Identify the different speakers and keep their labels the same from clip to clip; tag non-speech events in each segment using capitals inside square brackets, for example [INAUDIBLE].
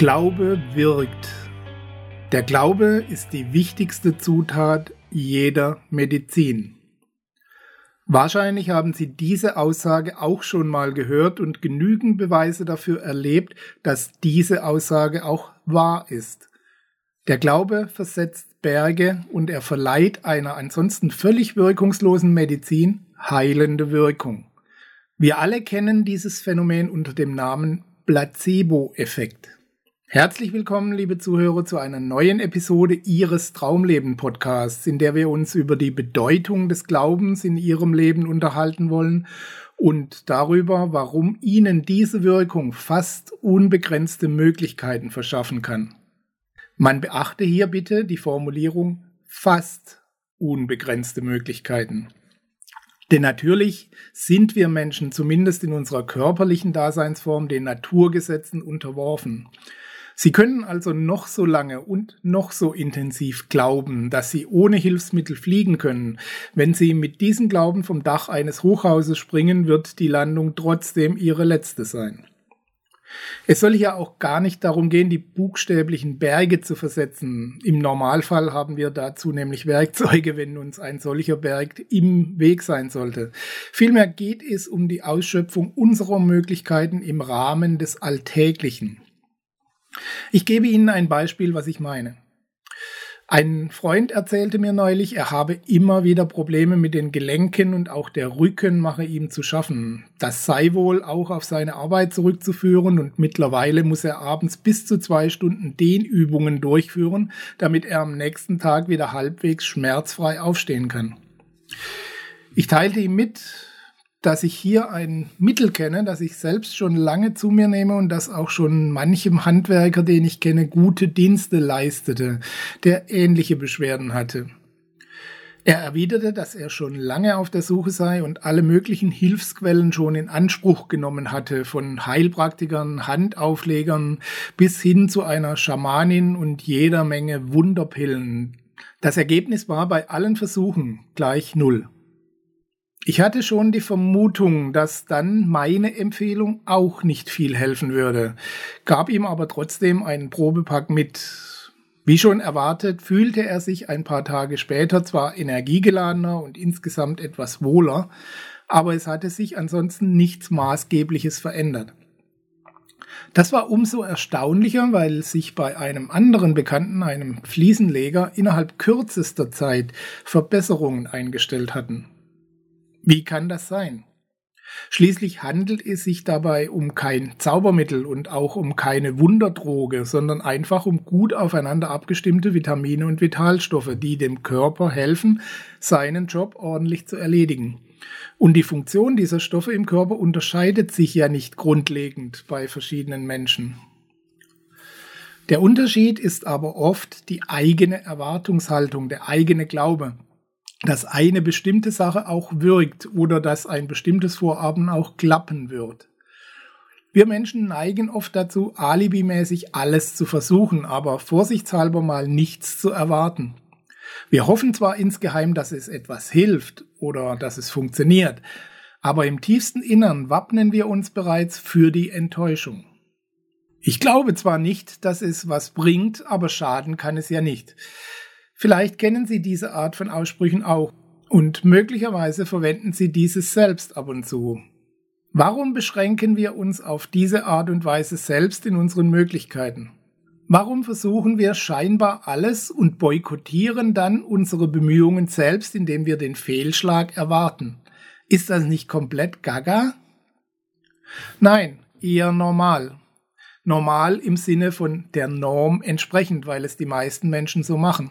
Speaker 1: Glaube wirkt. Der Glaube ist die wichtigste Zutat jeder Medizin. Wahrscheinlich haben Sie diese Aussage auch schon mal gehört und genügend Beweise dafür erlebt, dass diese Aussage auch wahr ist. Der Glaube versetzt Berge und er verleiht einer ansonsten völlig wirkungslosen Medizin heilende Wirkung. Wir alle kennen dieses Phänomen unter dem Namen Placebo-Effekt. Herzlich willkommen, liebe Zuhörer, zu einer neuen Episode Ihres Traumleben Podcasts, in der wir uns über die Bedeutung des Glaubens in Ihrem Leben unterhalten wollen und darüber, warum Ihnen diese Wirkung fast unbegrenzte Möglichkeiten verschaffen kann. Man beachte hier bitte die Formulierung fast unbegrenzte Möglichkeiten. Denn natürlich sind wir Menschen zumindest in unserer körperlichen Daseinsform den Naturgesetzen unterworfen. Sie können also noch so lange und noch so intensiv glauben, dass Sie ohne Hilfsmittel fliegen können. Wenn Sie mit diesem Glauben vom Dach eines Hochhauses springen, wird die Landung trotzdem Ihre letzte sein. Es soll hier auch gar nicht darum gehen, die buchstäblichen Berge zu versetzen. Im Normalfall haben wir dazu nämlich Werkzeuge, wenn uns ein solcher Berg im Weg sein sollte. Vielmehr geht es um die Ausschöpfung unserer Möglichkeiten im Rahmen des Alltäglichen. Ich gebe Ihnen ein Beispiel, was ich meine. Ein Freund erzählte mir neulich, er habe immer wieder Probleme mit den Gelenken und auch der Rücken mache ihm zu schaffen. Das sei wohl auch auf seine Arbeit zurückzuführen und mittlerweile muss er abends bis zu zwei Stunden Dehnübungen durchführen, damit er am nächsten Tag wieder halbwegs schmerzfrei aufstehen kann. Ich teilte ihm mit, dass ich hier ein Mittel kenne, das ich selbst schon lange zu mir nehme und das auch schon manchem Handwerker, den ich kenne, gute Dienste leistete, der ähnliche Beschwerden hatte. Er erwiderte, dass er schon lange auf der Suche sei und alle möglichen Hilfsquellen schon in Anspruch genommen hatte, von Heilpraktikern, Handauflegern bis hin zu einer Schamanin und jeder Menge Wunderpillen. Das Ergebnis war bei allen Versuchen gleich Null. Ich hatte schon die Vermutung, dass dann meine Empfehlung auch nicht viel helfen würde, gab ihm aber trotzdem einen Probepack mit. Wie schon erwartet, fühlte er sich ein paar Tage später zwar energiegeladener und insgesamt etwas wohler, aber es hatte sich ansonsten nichts Maßgebliches verändert. Das war umso erstaunlicher, weil sich bei einem anderen Bekannten, einem Fliesenleger, innerhalb kürzester Zeit Verbesserungen eingestellt hatten. Wie kann das sein? Schließlich handelt es sich dabei um kein Zaubermittel und auch um keine Wunderdroge, sondern einfach um gut aufeinander abgestimmte Vitamine und Vitalstoffe, die dem Körper helfen, seinen Job ordentlich zu erledigen. Und die Funktion dieser Stoffe im Körper unterscheidet sich ja nicht grundlegend bei verschiedenen Menschen. Der Unterschied ist aber oft die eigene Erwartungshaltung, der eigene Glaube dass eine bestimmte Sache auch wirkt oder dass ein bestimmtes Vorhaben auch klappen wird. Wir Menschen neigen oft dazu, alibimäßig alles zu versuchen, aber vorsichtshalber mal nichts zu erwarten. Wir hoffen zwar insgeheim, dass es etwas hilft oder dass es funktioniert, aber im tiefsten Innern wappnen wir uns bereits für die Enttäuschung. Ich glaube zwar nicht, dass es was bringt, aber schaden kann es ja nicht. Vielleicht kennen Sie diese Art von Aussprüchen auch und möglicherweise verwenden Sie dieses selbst ab und zu. Warum beschränken wir uns auf diese Art und Weise selbst in unseren Möglichkeiten? Warum versuchen wir scheinbar alles und boykottieren dann unsere Bemühungen selbst, indem wir den Fehlschlag erwarten? Ist das nicht komplett gaga? Nein, eher normal. Normal im Sinne von der Norm entsprechend, weil es die meisten Menschen so machen.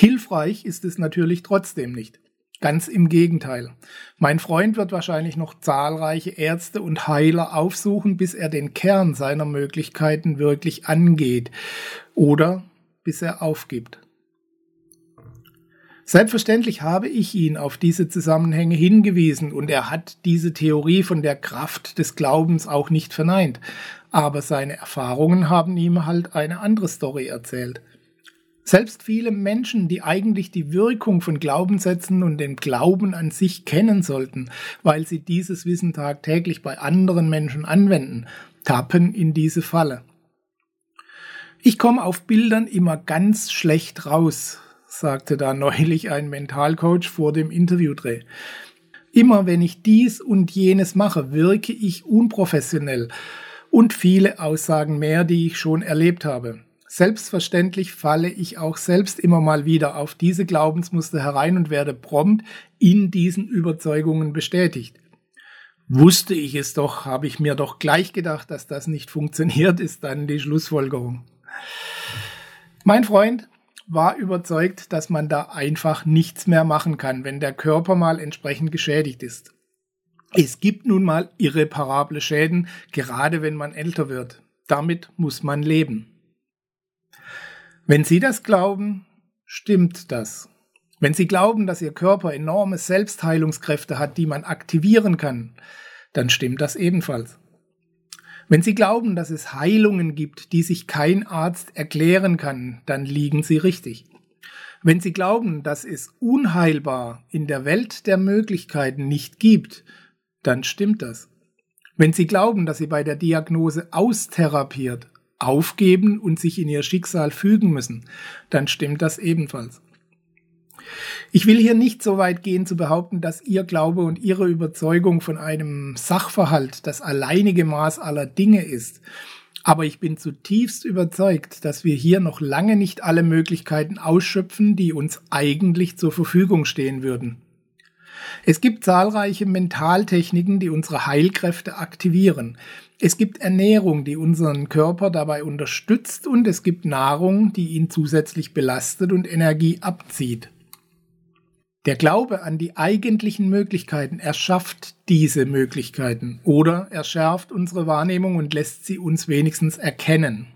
Speaker 1: Hilfreich ist es natürlich trotzdem nicht. Ganz im Gegenteil. Mein Freund wird wahrscheinlich noch zahlreiche Ärzte und Heiler aufsuchen, bis er den Kern seiner Möglichkeiten wirklich angeht oder bis er aufgibt. Selbstverständlich habe ich ihn auf diese Zusammenhänge hingewiesen und er hat diese Theorie von der Kraft des Glaubens auch nicht verneint, aber seine Erfahrungen haben ihm halt eine andere Story erzählt. Selbst viele Menschen, die eigentlich die Wirkung von Glaubenssätzen und den Glauben an sich kennen sollten, weil sie dieses Wissen tagtäglich bei anderen Menschen anwenden, tappen in diese Falle. Ich komme auf Bildern immer ganz schlecht raus, sagte da neulich ein Mentalcoach vor dem Interviewdreh. Immer wenn ich dies und jenes mache, wirke ich unprofessionell und viele Aussagen mehr, die ich schon erlebt habe. Selbstverständlich falle ich auch selbst immer mal wieder auf diese Glaubensmuster herein und werde prompt in diesen Überzeugungen bestätigt. Wusste ich es doch, habe ich mir doch gleich gedacht, dass das nicht funktioniert, ist dann die Schlussfolgerung. Mein Freund war überzeugt, dass man da einfach nichts mehr machen kann, wenn der Körper mal entsprechend geschädigt ist. Es gibt nun mal irreparable Schäden, gerade wenn man älter wird. Damit muss man leben. Wenn Sie das glauben, stimmt das. Wenn Sie glauben, dass Ihr Körper enorme Selbstheilungskräfte hat, die man aktivieren kann, dann stimmt das ebenfalls. Wenn Sie glauben, dass es Heilungen gibt, die sich kein Arzt erklären kann, dann liegen Sie richtig. Wenn Sie glauben, dass es unheilbar in der Welt der Möglichkeiten nicht gibt, dann stimmt das. Wenn Sie glauben, dass Sie bei der Diagnose austherapiert, aufgeben und sich in ihr Schicksal fügen müssen, dann stimmt das ebenfalls. Ich will hier nicht so weit gehen zu behaupten, dass Ihr Glaube und Ihre Überzeugung von einem Sachverhalt das alleinige Maß aller Dinge ist. Aber ich bin zutiefst überzeugt, dass wir hier noch lange nicht alle Möglichkeiten ausschöpfen, die uns eigentlich zur Verfügung stehen würden. Es gibt zahlreiche Mentaltechniken, die unsere Heilkräfte aktivieren. Es gibt Ernährung, die unseren Körper dabei unterstützt und es gibt Nahrung, die ihn zusätzlich belastet und Energie abzieht. Der Glaube an die eigentlichen Möglichkeiten erschafft diese Möglichkeiten oder erschärft unsere Wahrnehmung und lässt sie uns wenigstens erkennen.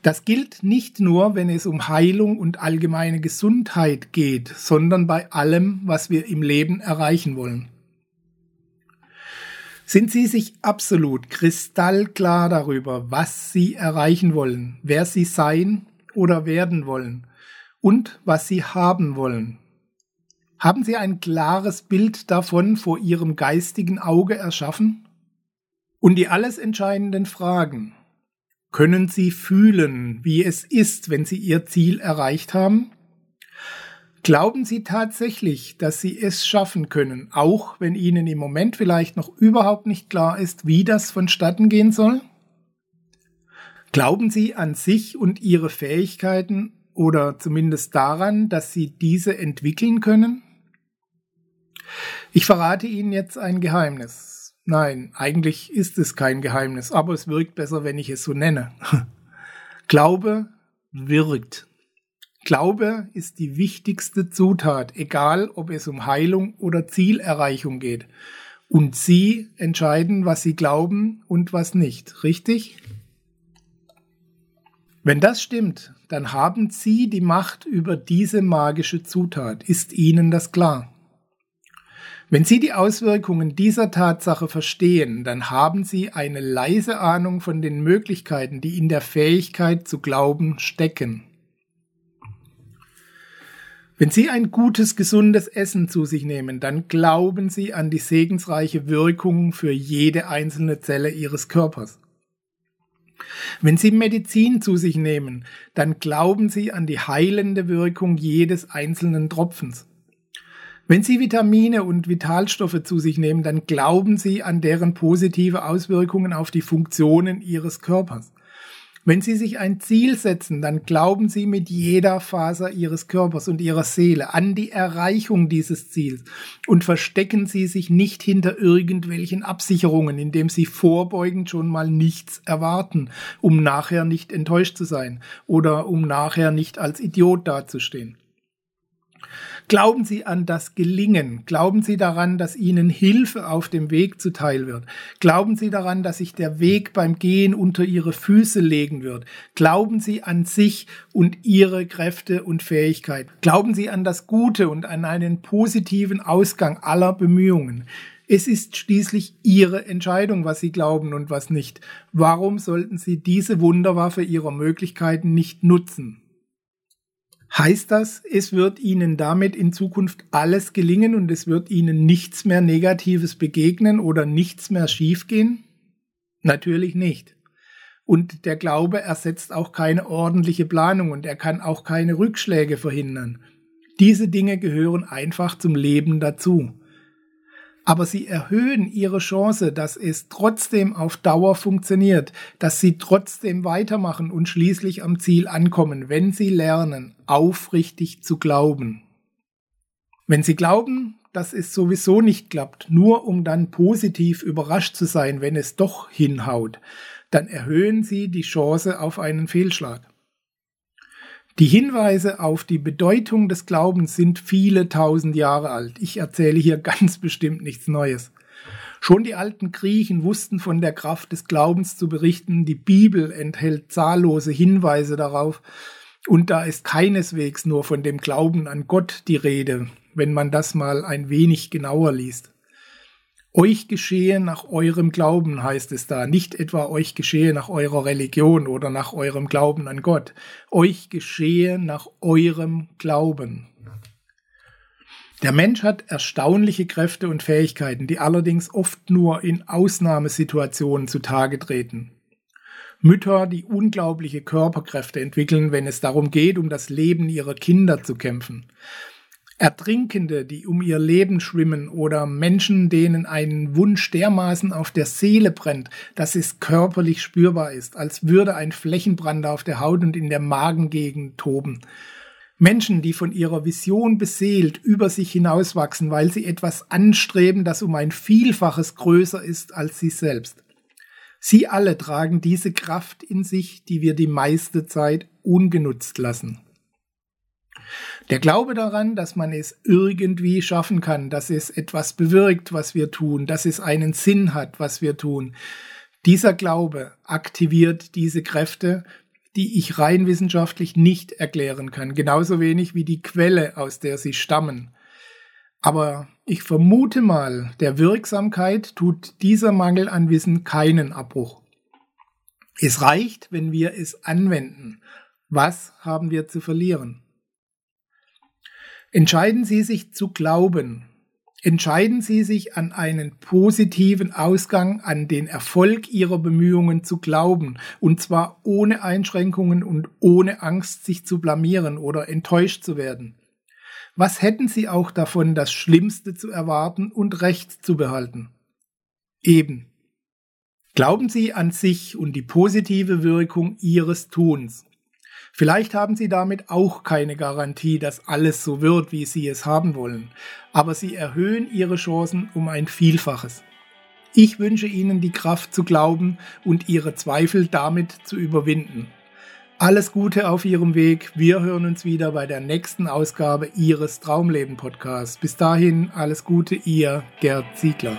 Speaker 1: Das gilt nicht nur, wenn es um Heilung und allgemeine Gesundheit geht, sondern bei allem, was wir im Leben erreichen wollen. Sind Sie sich absolut kristallklar darüber, was Sie erreichen wollen, wer Sie sein oder werden wollen und was Sie haben wollen? Haben Sie ein klares Bild davon vor Ihrem geistigen Auge erschaffen? Und die alles entscheidenden Fragen. Können Sie fühlen, wie es ist, wenn Sie Ihr Ziel erreicht haben? Glauben Sie tatsächlich, dass Sie es schaffen können, auch wenn Ihnen im Moment vielleicht noch überhaupt nicht klar ist, wie das vonstatten gehen soll? Glauben Sie an sich und Ihre Fähigkeiten oder zumindest daran, dass Sie diese entwickeln können? Ich verrate Ihnen jetzt ein Geheimnis. Nein, eigentlich ist es kein Geheimnis, aber es wirkt besser, wenn ich es so nenne. [LAUGHS] Glaube wirkt. Glaube ist die wichtigste Zutat, egal ob es um Heilung oder Zielerreichung geht. Und Sie entscheiden, was Sie glauben und was nicht, richtig? Wenn das stimmt, dann haben Sie die Macht über diese magische Zutat. Ist Ihnen das klar? Wenn Sie die Auswirkungen dieser Tatsache verstehen, dann haben Sie eine leise Ahnung von den Möglichkeiten, die in der Fähigkeit zu glauben stecken. Wenn Sie ein gutes, gesundes Essen zu sich nehmen, dann glauben Sie an die segensreiche Wirkung für jede einzelne Zelle Ihres Körpers. Wenn Sie Medizin zu sich nehmen, dann glauben Sie an die heilende Wirkung jedes einzelnen Tropfens. Wenn Sie Vitamine und Vitalstoffe zu sich nehmen, dann glauben Sie an deren positive Auswirkungen auf die Funktionen Ihres Körpers. Wenn Sie sich ein Ziel setzen, dann glauben Sie mit jeder Faser Ihres Körpers und Ihrer Seele an die Erreichung dieses Ziels und verstecken Sie sich nicht hinter irgendwelchen Absicherungen, indem Sie vorbeugend schon mal nichts erwarten, um nachher nicht enttäuscht zu sein oder um nachher nicht als Idiot dazustehen. Glauben Sie an das Gelingen. Glauben Sie daran, dass Ihnen Hilfe auf dem Weg zuteil wird. Glauben Sie daran, dass sich der Weg beim Gehen unter Ihre Füße legen wird. Glauben Sie an sich und Ihre Kräfte und Fähigkeiten. Glauben Sie an das Gute und an einen positiven Ausgang aller Bemühungen. Es ist schließlich Ihre Entscheidung, was Sie glauben und was nicht. Warum sollten Sie diese Wunderwaffe Ihrer Möglichkeiten nicht nutzen? Heißt das, es wird Ihnen damit in Zukunft alles gelingen und es wird Ihnen nichts mehr Negatives begegnen oder nichts mehr schiefgehen? Natürlich nicht. Und der Glaube ersetzt auch keine ordentliche Planung und er kann auch keine Rückschläge verhindern. Diese Dinge gehören einfach zum Leben dazu aber sie erhöhen ihre Chance, dass es trotzdem auf Dauer funktioniert, dass sie trotzdem weitermachen und schließlich am Ziel ankommen, wenn sie lernen, aufrichtig zu glauben. Wenn sie glauben, dass es sowieso nicht klappt, nur um dann positiv überrascht zu sein, wenn es doch hinhaut, dann erhöhen sie die Chance auf einen Fehlschlag. Die Hinweise auf die Bedeutung des Glaubens sind viele tausend Jahre alt. Ich erzähle hier [LAUGHS] ganz bestimmt nichts Neues. Schon die alten Griechen wussten von der Kraft des Glaubens zu berichten. Die Bibel enthält zahllose Hinweise darauf. Und da ist keineswegs nur von dem Glauben an Gott die Rede, wenn man das mal ein wenig genauer liest. Euch geschehe nach eurem Glauben, heißt es da, nicht etwa euch geschehe nach eurer Religion oder nach eurem Glauben an Gott. Euch geschehe nach eurem Glauben. Der Mensch hat erstaunliche Kräfte und Fähigkeiten, die allerdings oft nur in Ausnahmesituationen zutage treten. Mütter, die unglaubliche Körperkräfte entwickeln, wenn es darum geht, um das Leben ihrer Kinder zu kämpfen. Ertrinkende, die um ihr Leben schwimmen oder Menschen, denen ein Wunsch dermaßen auf der Seele brennt, dass es körperlich spürbar ist, als würde ein Flächenbrand auf der Haut und in der Magengegend toben. Menschen, die von ihrer Vision beseelt über sich hinauswachsen, weil sie etwas anstreben, das um ein Vielfaches größer ist als sie selbst. Sie alle tragen diese Kraft in sich, die wir die meiste Zeit ungenutzt lassen. Der Glaube daran, dass man es irgendwie schaffen kann, dass es etwas bewirkt, was wir tun, dass es einen Sinn hat, was wir tun, dieser Glaube aktiviert diese Kräfte, die ich rein wissenschaftlich nicht erklären kann, genauso wenig wie die Quelle, aus der sie stammen. Aber ich vermute mal, der Wirksamkeit tut dieser Mangel an Wissen keinen Abbruch. Es reicht, wenn wir es anwenden. Was haben wir zu verlieren? Entscheiden Sie sich zu glauben. Entscheiden Sie sich an einen positiven Ausgang, an den Erfolg Ihrer Bemühungen zu glauben, und zwar ohne Einschränkungen und ohne Angst, sich zu blamieren oder enttäuscht zu werden. Was hätten Sie auch davon, das Schlimmste zu erwarten und Recht zu behalten? Eben. Glauben Sie an sich und die positive Wirkung Ihres Tuns. Vielleicht haben Sie damit auch keine Garantie, dass alles so wird, wie Sie es haben wollen, aber Sie erhöhen Ihre Chancen um ein Vielfaches. Ich wünsche Ihnen die Kraft zu glauben und Ihre Zweifel damit zu überwinden. Alles Gute auf Ihrem Weg. Wir hören uns wieder bei der nächsten Ausgabe Ihres Traumleben Podcasts. Bis dahin alles Gute, Ihr Gerd Ziegler.